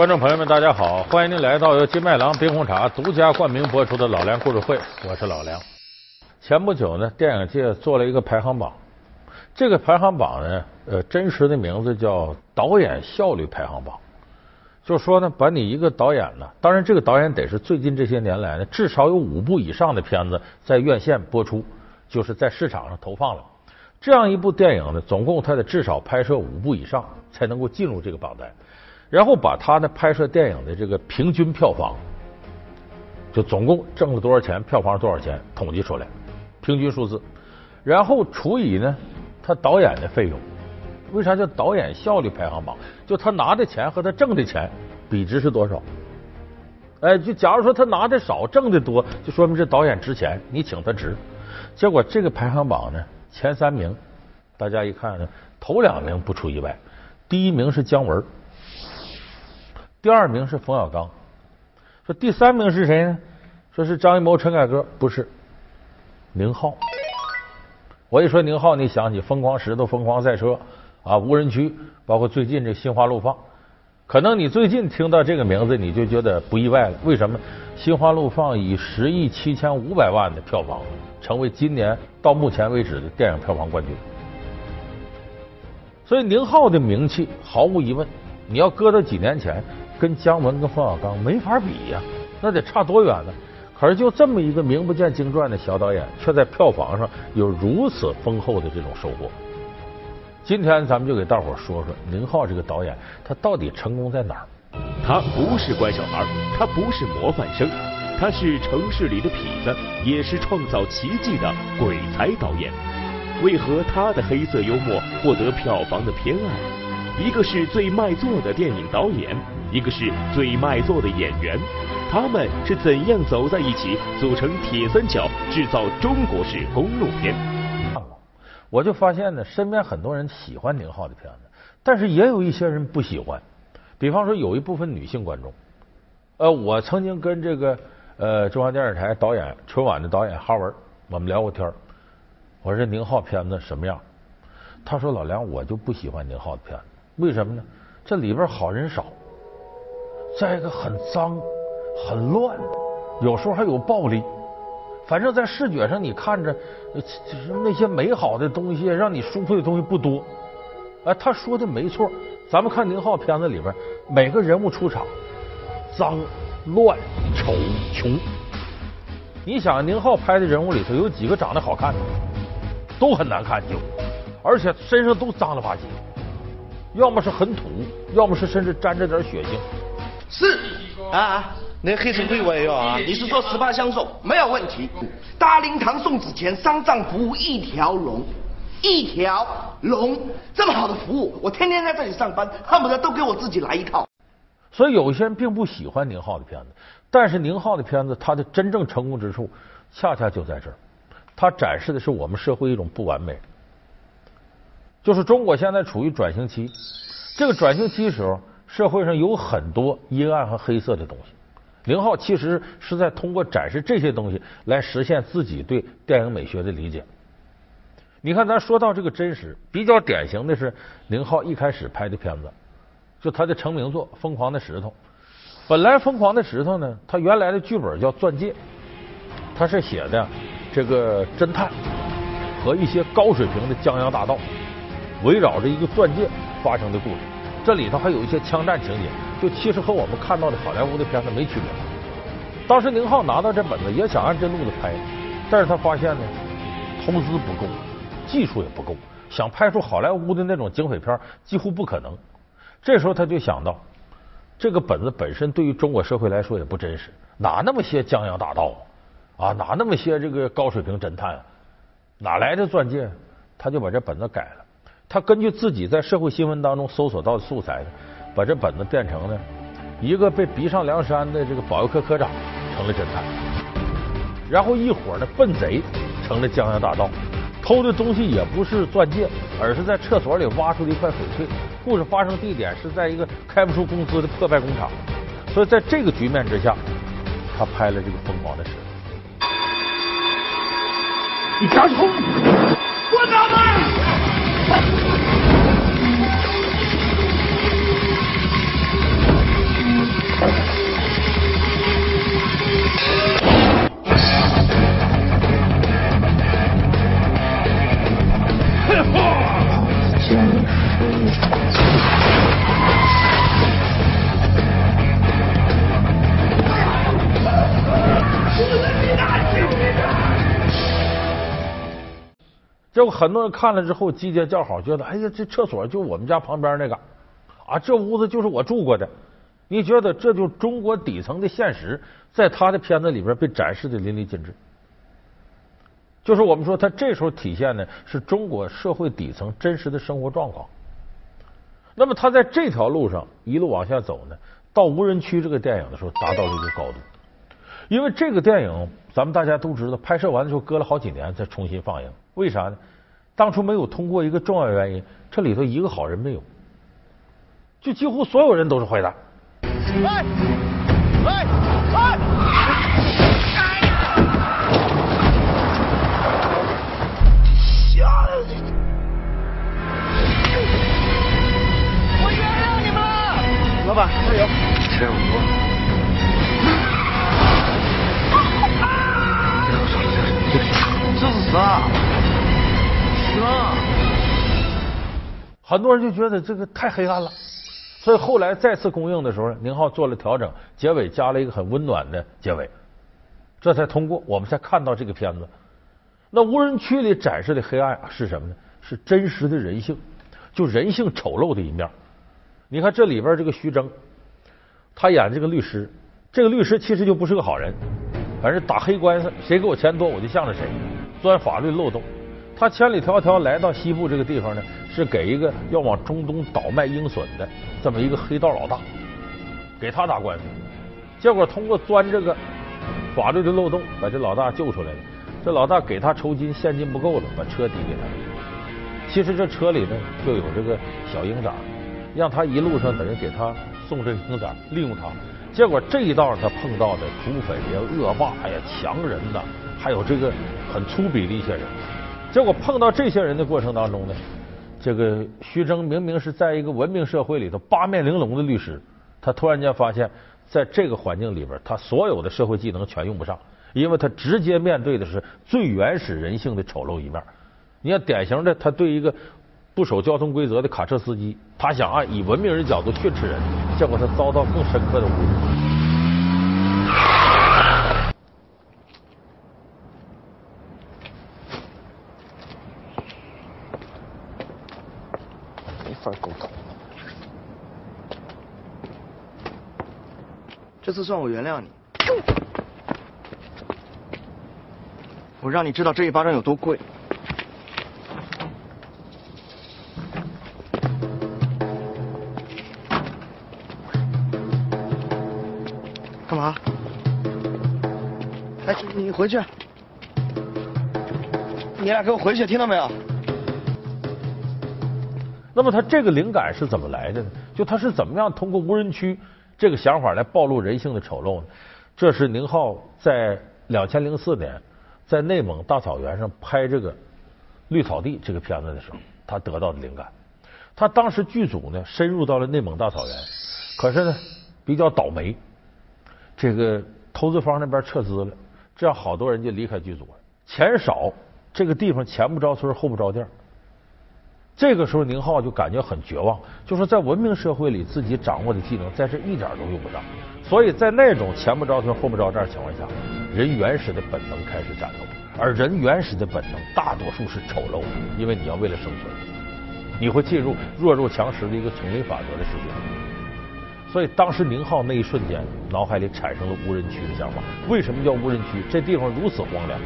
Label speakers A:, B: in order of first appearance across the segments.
A: 观众朋友们，大家好！欢迎您来到由金麦郎冰红茶独家冠名播出的《老梁故事会》，我是老梁。前不久呢，电影界做了一个排行榜，这个排行榜呢，呃，真实的名字叫导演效率排行榜。就说呢，把你一个导演呢，当然这个导演得是最近这些年来呢，至少有五部以上的片子在院线播出，就是在市场上投放了。这样一部电影呢，总共他得至少拍摄五部以上，才能够进入这个榜单。然后把他呢拍摄电影的这个平均票房，就总共挣了多少钱，票房多少钱，统计出来平均数字，然后除以呢他导演的费用。为啥叫导演效率排行榜？就他拿的钱和他挣的钱比值是多少？哎，就假如说他拿的少，挣的多，就说明这导演值钱，你请他值。结果这个排行榜呢，前三名，大家一看呢，头两名不出意外，第一名是姜文。第二名是冯小刚，说第三名是谁呢？说是张艺谋、陈凯歌，不是宁浩。我一说宁浩，你想起《疯狂石头》《疯狂赛车》啊，《无人区》，包括最近这《心花怒放》。可能你最近听到这个名字，你就觉得不意外了。为什么？《心花怒放》以十亿七千五百万的票房，成为今年到目前为止的电影票房冠军。所以宁浩的名气毫无疑问，你要搁到几年前。跟姜文跟冯小刚没法比呀，那得差多远呢？可是就这么一个名不见经传的小导演，却在票房上有如此丰厚的这种收获。今天咱们就给大伙说说宁浩这个导演，他到底成功在哪儿？
B: 他不是乖小孩，他不是模范生，他是城市里的痞子，也是创造奇迹的鬼才导演。为何他的黑色幽默获得票房的偏爱？一个是最卖座的电影导演。一个是最卖座的演员，他们是怎样走在一起，组成铁三角，制造中国式公路片？
A: 我就发现呢，身边很多人喜欢宁浩的片子，但是也有一些人不喜欢。比方说，有一部分女性观众，呃，我曾经跟这个呃中央电视台导演春晚的导演哈文，我们聊过天我说宁浩片子什么样？他说老梁，我就不喜欢宁浩的片子，为什么呢？这里边好人少。再一个很脏、很乱，有时候还有暴力。反正，在视觉上你看着，就是那些美好的东西，让你舒服的东西不多。哎，他说的没错。咱们看宁浩片子里边，每个人物出场，脏、乱、丑、穷。你想，宁浩拍的人物里头有几个长得好看的？都很难看，就而且身上都脏了吧唧，要么是很土，要么是甚至沾着点血腥。
C: 是啊，那黑社会我也要啊！你是说十八相送没有问题？大灵堂送纸钱，丧葬服务一条龙，一条龙，这么好的服务，我天天在这里上班，恨不得都给我自己来一套。
A: 所以有些人并不喜欢宁浩的片子，但是宁浩的片子，他的真正成功之处，恰恰就在这儿，他展示的是我们社会一种不完美，就是中国现在处于转型期，这个转型期时候。社会上有很多阴暗和黑色的东西，宁浩其实是在通过展示这些东西来实现自己对电影美学的理解。你看，咱说到这个真实，比较典型的是宁浩一开始拍的片子，就他的成名作《疯狂的石头》。本来《疯狂的石头》呢，他原来的剧本叫《钻戒》，他是写的这个侦探和一些高水平的江洋大盗围绕着一个钻戒发生的故事。这里头还有一些枪战情节，就其实和我们看到的好莱坞的片子没区别。当时宁浩拿到这本子也想按这路子拍，但是他发现呢，投资不够，技术也不够，想拍出好莱坞的那种警匪片几乎不可能。这时候他就想到，这个本子本身对于中国社会来说也不真实，哪那么些江洋大盗啊，哪那么些这个高水平侦探，哪来的钻戒？他就把这本子改了。他根据自己在社会新闻当中搜索到的素材呢，把这本子变成了一个被逼上梁山的这个保卫科科长成了侦探，然后一伙的笨贼成了江洋大盗，偷的东西也不是钻戒，而是在厕所里挖出了一块翡翠。故事发生地点是在一个开不出工资的破败工厂，所以在这个局面之下，他拍了这个疯狂的事。
D: 你敢冲？我打他！
A: 哎，这不很多人看了之后，季节叫好，觉得哎呀，这厕所就我们家旁边那个，啊，这屋子就是我住过的。你觉得这就中国底层的现实，在他的片子里边被展示的淋漓尽致。就是我们说，他这时候体现的是中国社会底层真实的生活状况。那么他在这条路上一路往下走呢，到无人区这个电影的时候，达到了一个高度。因为这个电影，咱们大家都知道，拍摄完的时候隔了好几年才重新放映。为啥呢？当初没有通过一个重要原因，这里头一个好人没有，就几乎所有人都是坏蛋。哎！哎！哎！
C: 吓死！我原谅你们了。老板，加油！
E: 差不多。
C: 这是啥？死了！
A: 很多人就觉得这个太黑暗了。所以后来再次公映的时候，宁浩做了调整，结尾加了一个很温暖的结尾，这才通过，我们才看到这个片子。那无人区里展示的黑暗是什么呢？是真实的人性，就人性丑陋的一面。你看这里边这个徐峥，他演这个律师，这个律师其实就不是个好人，反正打黑官司，谁给我钱多我就向着谁，钻法律漏洞。他千里迢迢来到西部这个地方呢，是给一个要往中东倒卖鹰隼的这么一个黑道老大，给他打官司。结果通过钻这个法律的漏洞，把这老大救出来了。这老大给他酬金，现金不够了，把车抵给他。其实这车里呢就有这个小鹰仔，让他一路上等于给他送这鹰仔，利用他。结果这一道他碰到的土匪呀、恶霸呀、强人呐，还有这个很粗鄙的一些人。结果碰到这些人的过程当中呢，这个徐峥明明是在一个文明社会里头八面玲珑的律师，他突然间发现，在这个环境里边，他所有的社会技能全用不上，因为他直接面对的是最原始人性的丑陋一面。你看，典型的他对一个不守交通规则的卡车司机，他想啊以文明人角度训斥人，结果他遭到更深刻的侮辱。
C: 法沟通，这次算我原谅你。我让你知道这一巴掌有多贵。干嘛？哎，你回去。你俩给我回去，听到没有？
A: 那么他这个灵感是怎么来的呢？就他是怎么样通过无人区这个想法来暴露人性的丑陋呢？这是宁浩在两千零四年在内蒙大草原上拍这个《绿草地》这个片子的时候，他得到的灵感。他当时剧组呢深入到了内蒙大草原，可是呢比较倒霉，这个投资方那边撤资了，这样好多人就离开剧组了。钱少，这个地方前不着村后不着店。这个时候，宁浩就感觉很绝望，就说在文明社会里，自己掌握的技能在这一点都用不上。所以在那种前不着村后不着店情况下，人原始的本能开始战斗，而人原始的本能大多数是丑陋的，因为你要为了生存，你会进入弱肉强食的一个丛林法则的世界。所以当时宁浩那一瞬间，脑海里产生了无人区的想法。为什么叫无人区？这地方如此荒凉，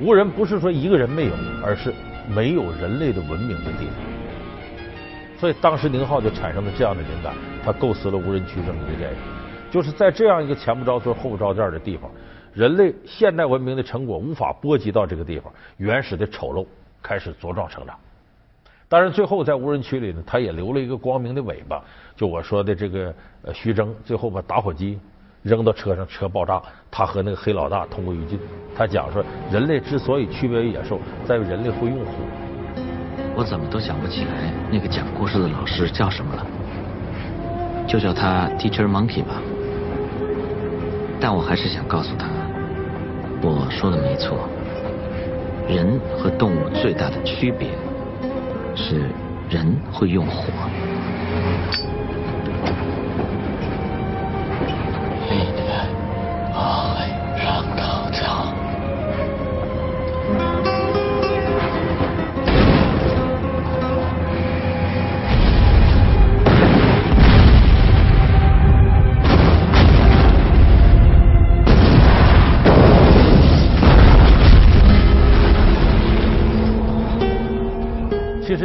A: 无人不是说一个人没有，而是。没有人类的文明的地方，所以当时宁浩就产生了这样的灵感，他构思了无人区这么一个电影，就是在这样一个前不着村后不着店的地方，人类现代文明的成果无法波及到这个地方，原始的丑陋开始茁壮成长。当然，最后在无人区里呢，他也留了一个光明的尾巴，就我说的这个徐峥，最后把打火机。扔到车上，车爆炸。他和那个黑老大同归于尽。他讲说，人类之所以区别于野兽，在于人类会用火。
E: 我怎么都想不起来那个讲故事的老师叫什么了，就叫他 Teacher Monkey 吧。但我还是想告诉他，我说的没错，人和动物最大的区别是人会用火。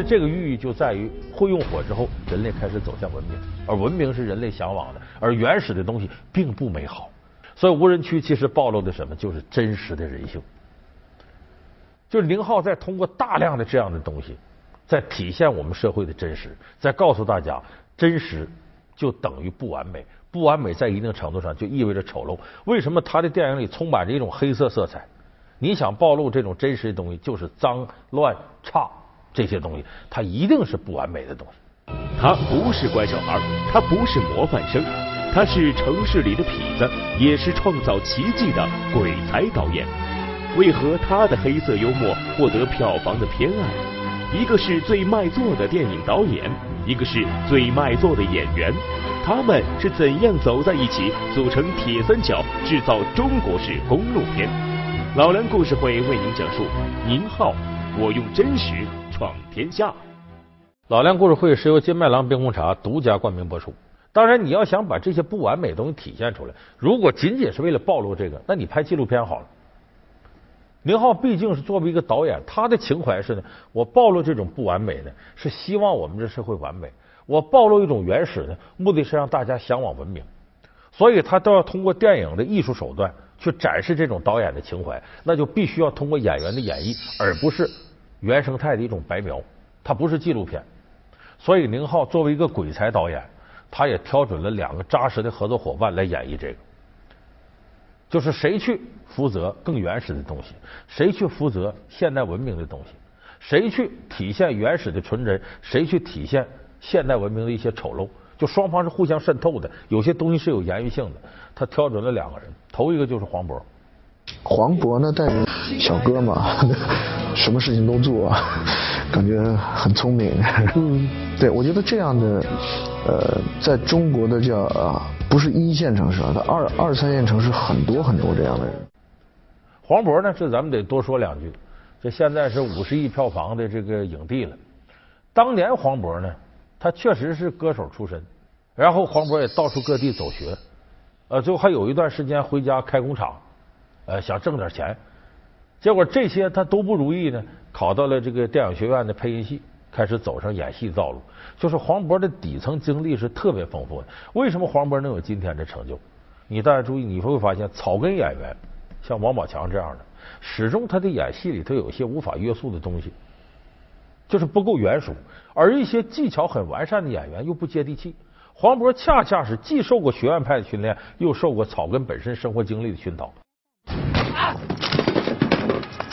A: 这个寓意就在于会用火之后，人类开始走向文明，而文明是人类向往的，而原始的东西并不美好。所以无人区其实暴露的什么，就是真实的人性。就是宁浩在通过大量的这样的东西，在体现我们社会的真实，在告诉大家，真实就等于不完美，不完美在一定程度上就意味着丑陋。为什么他的电影里充满着一种黑色色彩？你想暴露这种真实的东西，就是脏乱差这些东西，它一定是不完美的东西。
B: 他不是乖小孩，他不是模范生，他是城市里的痞子，也是创造奇迹的鬼才导演。为何他的黑色幽默获得票房的偏爱？一个是最卖座的电影导演，一个是最卖座的演员，他们是怎样走在一起，组成铁三角，制造中国式公路片？老梁故事会为您讲述《宁浩》，我用真实闯天下。
A: 老梁故事会是由金麦郎冰红茶独家冠名播出。当然，你要想把这些不完美的东西体现出来，如果仅仅是为了暴露这个，那你拍纪录片好了。宁浩毕竟是作为一个导演，他的情怀是呢，我暴露这种不完美呢，是希望我们这社会完美；我暴露一种原始呢，目的是让大家向往文明。所以他都要通过电影的艺术手段。去展示这种导演的情怀，那就必须要通过演员的演绎，而不是原生态的一种白描。它不是纪录片，所以宁浩作为一个鬼才导演，他也挑准了两个扎实的合作伙伴来演绎这个。就是谁去负责更原始的东西，谁去负责现代文明的东西，谁去体现原始的纯真，谁去体现现代文明的一些丑陋。就双方是互相渗透的，有些东西是有延续性的。他挑准了两个人，头一个就是黄渤。
F: 黄渤呢，带着小哥嘛，什么事情都做，感觉很聪明。嗯，对，我觉得这样的，呃，在中国的叫啊，不是一线城市啊，二二三线城市很多很多这样的人。
A: 黄渤呢，这咱们得多说两句。这现在是五十亿票房的这个影帝了。当年黄渤呢？他确实是歌手出身，然后黄渤也到处各地走学，呃，最后还有一段时间回家开工厂，呃，想挣点钱，结果这些他都不如意呢，考到了这个电影学院的配音系，开始走上演戏道路。就是黄渤的底层经历是特别丰富的。为什么黄渤能有今天的成就？你大家注意，你会发现草根演员像王宝强这样的，始终他的演戏里头有些无法约束的东西。就是不够圆熟，而一些技巧很完善的演员又不接地气。黄渤恰恰是既受过学院派的训练，又受过草根本身生活经历的熏陶。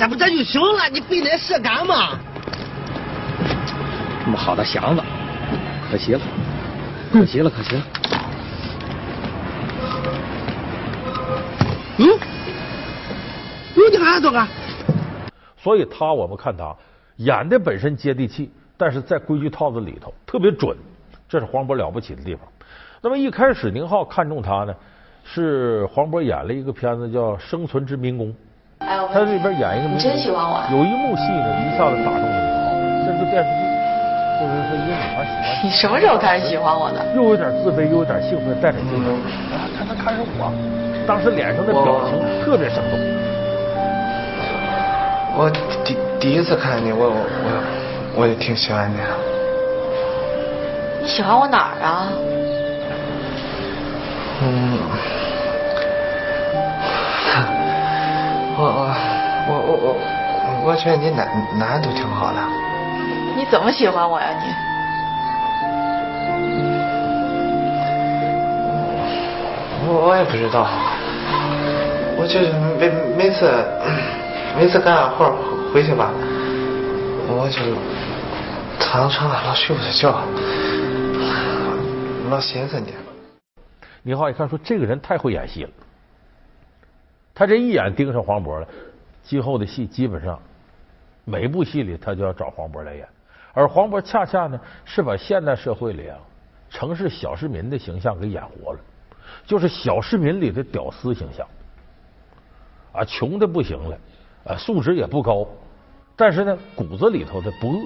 C: 这不这就行了？你非得射干嘛？
E: 这么好的祥子，可惜了，可惜了，可惜了。
C: 嗯？你还做啊？
A: 所以他，我们看他。演的本身接地气，但是在规矩套子里头特别准，这是黄渤了不起的地方。那么一开始宁浩看中他呢，是黄渤演了一个片子叫《生存之民工》，他里边演一个，
G: 你真喜欢我？
A: 有一幕戏呢，一下子打动了宁浩。这是电视剧，就是说一个女孩喜欢
G: 你什么时候开始喜欢我的？
A: 又有点自卑，又有点兴奋，带点激动。啊，看他看上我，当时脸上的表情特别生动。
H: 我第。第一次看见你，我我我也挺喜欢你。
G: 你喜欢我哪儿啊？
H: 嗯，我我觉得你哪哪都挺好的。
G: 你怎么喜欢我呀你？
H: 我我也不知道，我就是每每次每次干完活。回去吧，我就躺床上老睡不着觉，老寻思你。
A: 宁浩一看说：“这个人太会演戏了。”他这一眼盯上黄渤了，今后的戏基本上每部戏里他就要找黄渤来演。而黄渤恰恰呢是把现代社会里啊城市小市民的形象给演活了，就是小市民里的屌丝形象啊，穷的不行了，啊，素质也不高。但是呢，骨子里头的不恶，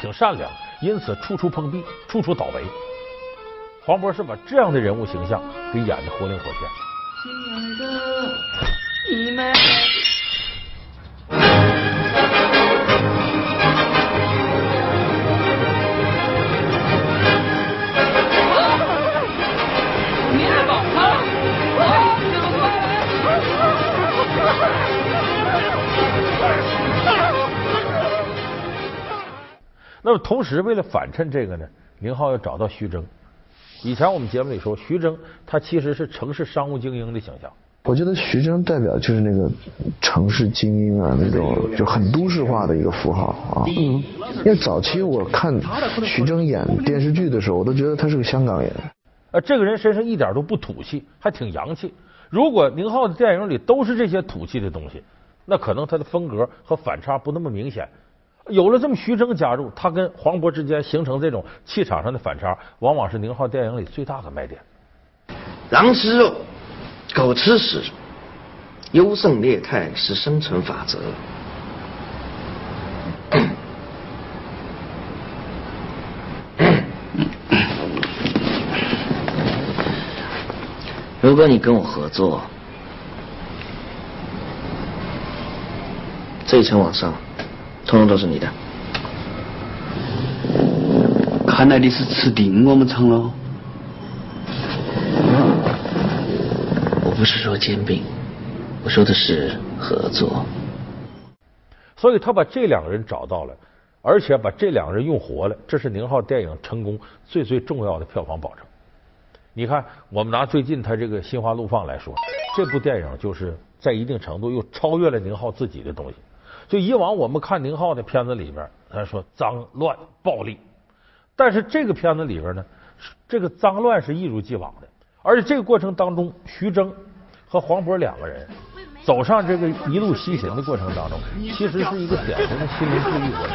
A: 挺善良，因此处处碰壁，处处倒霉。黄渤是把这样的人物形象给演的活灵活现。亲爱的，你们。么同时，为了反衬这个呢，宁浩要找到徐峥。以前我们节目里说，徐峥他其实是城市商务精英的形象。
F: 我觉得徐峥代表就是那个城市精英啊，那种就很都市化的一个符号啊。嗯，因为早期我看徐峥演电视剧的时候，我都觉得他是个香港人。
A: 呃，这个人身上一点都不土气，还挺洋气。如果宁浩的电影里都是这些土气的东西，那可能他的风格和反差不那么明显。有了这么徐峥加入，他跟黄渤之间形成这种气场上的反差，往往是宁浩电影里最大的卖点。
C: 狼吃肉。狗吃屎，优胜劣汰是生存法则。如果你跟我合作，这一层往上，通通都是你的。
I: 看来你是吃定我们厂了。
E: 不是说兼并，我说的是合作。
A: 所以他把这两个人找到了，而且把这两个人用活了，这是宁浩电影成功最最重要的票房保证。你看，我们拿最近他这个《心花怒放》来说，这部电影就是在一定程度又超越了宁浩自己的东西。就以往我们看宁浩的片子里边，他说脏乱暴力，但是这个片子里边呢，这个脏乱是一如既往的，而且这个过程当中，徐峥。和黄渤两个人走上这个一路西行的过程当中，其实是一个典型的心灵治愈过程。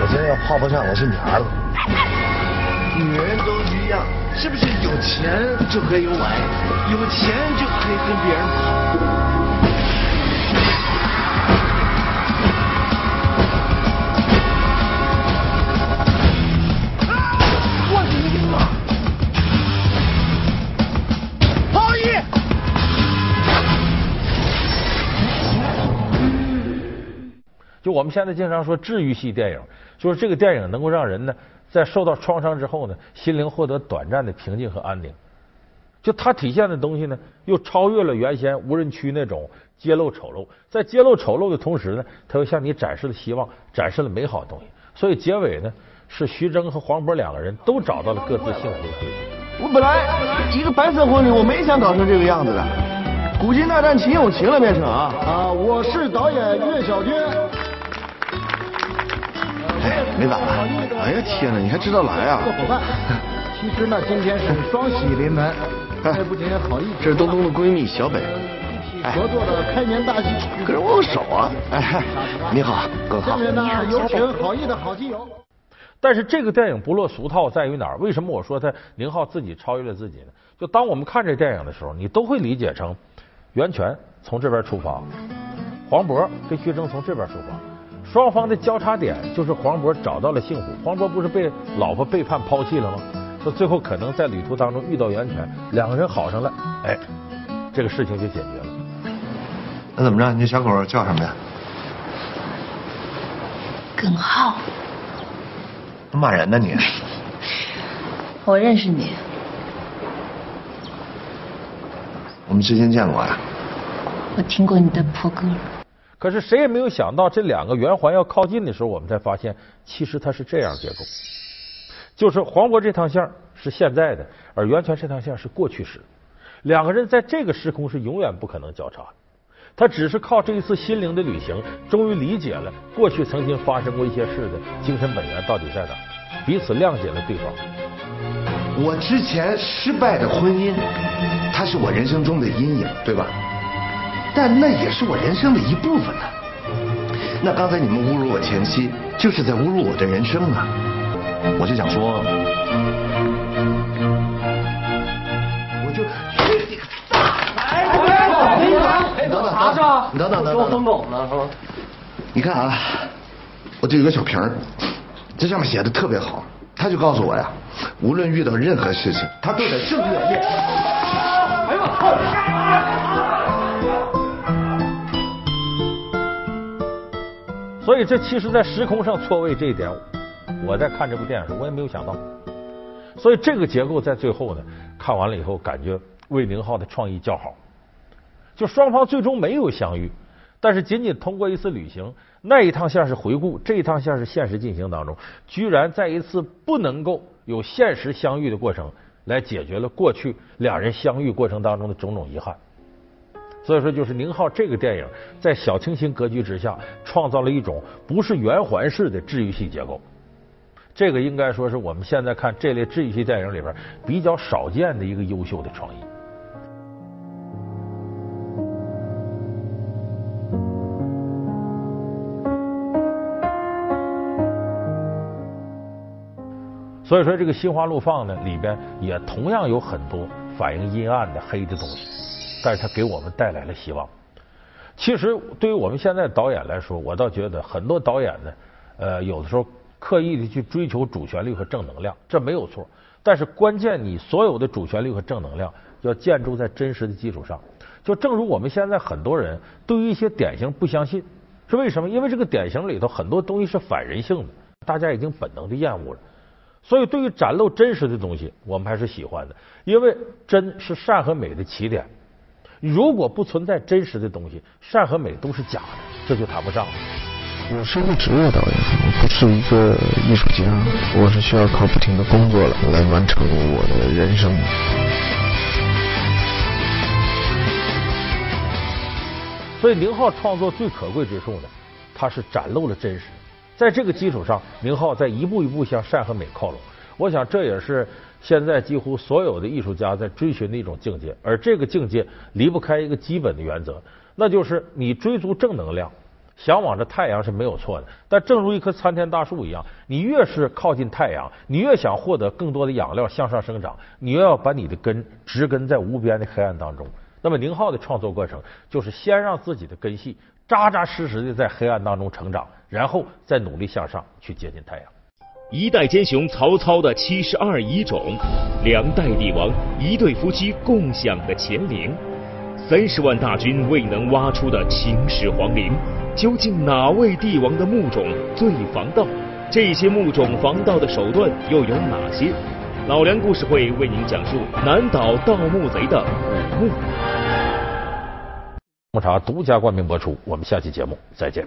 C: 我现在要泡不上，我是你儿子。女人都一样，是不是有钱就可以有玩，有钱就可以跟别人跑？
A: 就我们现在经常说治愈系电影，就是这个电影能够让人呢，在受到创伤之后呢，心灵获得短暂的平静和安宁。就它体现的东西呢，又超越了原先无人区那种揭露丑陋，在揭露丑陋的同时呢，它又向你展示了希望，展示了美好的东西。所以结尾呢，是徐峥和黄渤两个人都找到了各自幸福的归
C: 宿。我本来一个白色婚礼，我没想搞成这个样子的。古今大战秦俑情了变成啊啊！我是导演岳小军。哎，没咋了。哎呀天哪，你还知道来啊？
J: 伙伴，其实呢，今天是双喜临门，这 不仅好意。
C: 这是东东的闺蜜小北，
J: 合作的开年大戏。
C: 可是握个手啊！哎，你好，哥好。
J: 下面呢，有请好意的好基友。
A: 但是这个电影不落俗套在于哪儿？为什么我说他宁浩自己超越了自己呢？就当我们看这电影的时候，你都会理解成袁泉从这边出发，黄渤跟徐峥从这边出发。双方的交叉点就是黄渤找到了幸福。黄渤不是被老婆背叛抛弃了吗？说最后可能在旅途当中遇到袁泉，两个人好上了，哎，这个事情就解决了。
C: 那怎么着？你这小狗叫什么呀？
K: 耿浩。
C: 骂人呢你？
K: 我认识你。
C: 我们之前见过呀。
K: 我听过你的破歌。
A: 可是谁也没有想到，这两个圆环要靠近的时候，我们才发现，其实它是这样结构：就是黄渤这趟线是现在的，而袁泉这趟线是过去时。两个人在这个时空是永远不可能交叉的。他只是靠这一次心灵的旅行，终于理解了过去曾经发生过一些事的精神本源到底在哪，彼此谅解了对方。
C: 我之前失败的婚姻，它是我人生中的阴影，对吧？但那也是我人生的一部分呢。那刚才你们侮辱我前妻，就是在侮辱我的人生啊！我就想说，我就你个大爷！
J: 你等等，
C: 等等等等。
J: 说疯狗呢是吧？
C: 你看啊，我这有个小瓶儿，这上面写的特别好，他就告诉我呀，无论遇到任何事情，他都得正面面。哎呦！
A: 所以，这其实，在时空上错位这一点，我在看这部电影时候，我也没有想到。所以，这个结构在最后呢，看完了以后，感觉为宁浩的创意叫好。就双方最终没有相遇，但是仅仅通过一次旅行，那一趟像是回顾，这一趟像是现实进行当中，居然在一次不能够有现实相遇的过程，来解决了过去两人相遇过程当中的种种遗憾。所以说，就是宁浩这个电影在小清新格局之下，创造了一种不是圆环式的治愈系结构。这个应该说是我们现在看这类治愈系电影里边比较少见的一个优秀的创意。所以说，这个《心花怒放》呢，里边也同样有很多反映阴暗的黑的东西，但是它给我们带来了希望。其实，对于我们现在导演来说，我倒觉得很多导演呢，呃，有的时候刻意的去追求主旋律和正能量，这没有错。但是，关键你所有的主旋律和正能量要建筑在真实的基础上。就正如我们现在很多人对于一些典型不相信，是为什么？因为这个典型里头很多东西是反人性的，大家已经本能的厌恶了。所以，对于展露真实的东西，我们还是喜欢的，因为真是善和美的起点。如果不存在真实的东西，善和美都是假的，这就谈不上了。
F: 我是一个职业导演，我不是一个艺术家，我是需要靠不停的工作来完成我的人生。
A: 所以，宁浩创作最可贵之处呢，他是展露了真实。在这个基础上，宁浩在一步一步向善和美靠拢。我想这也是现在几乎所有的艺术家在追寻的一种境界。而这个境界离不开一个基本的原则，那就是你追逐正能量，向往着太阳是没有错的。但正如一棵参天大树一样，你越是靠近太阳，你越想获得更多的养料向上生长，你越要把你的根植根在无边的黑暗当中。那么宁浩的创作过程就是先让自己的根系扎扎实实的在黑暗当中成长。然后再努力向上去接近太阳。
B: 一代奸雄曹操的七十二遗种，两代帝王一对夫妻共享的乾陵，三十万大军未能挖出的秦始皇陵，究竟哪位帝王的墓种最防盗？这些墓种防盗的手段又有哪些？老梁故事会为您讲述南岛盗墓贼的古墓。
A: 木茶独家冠名播出，我们下期节目再见。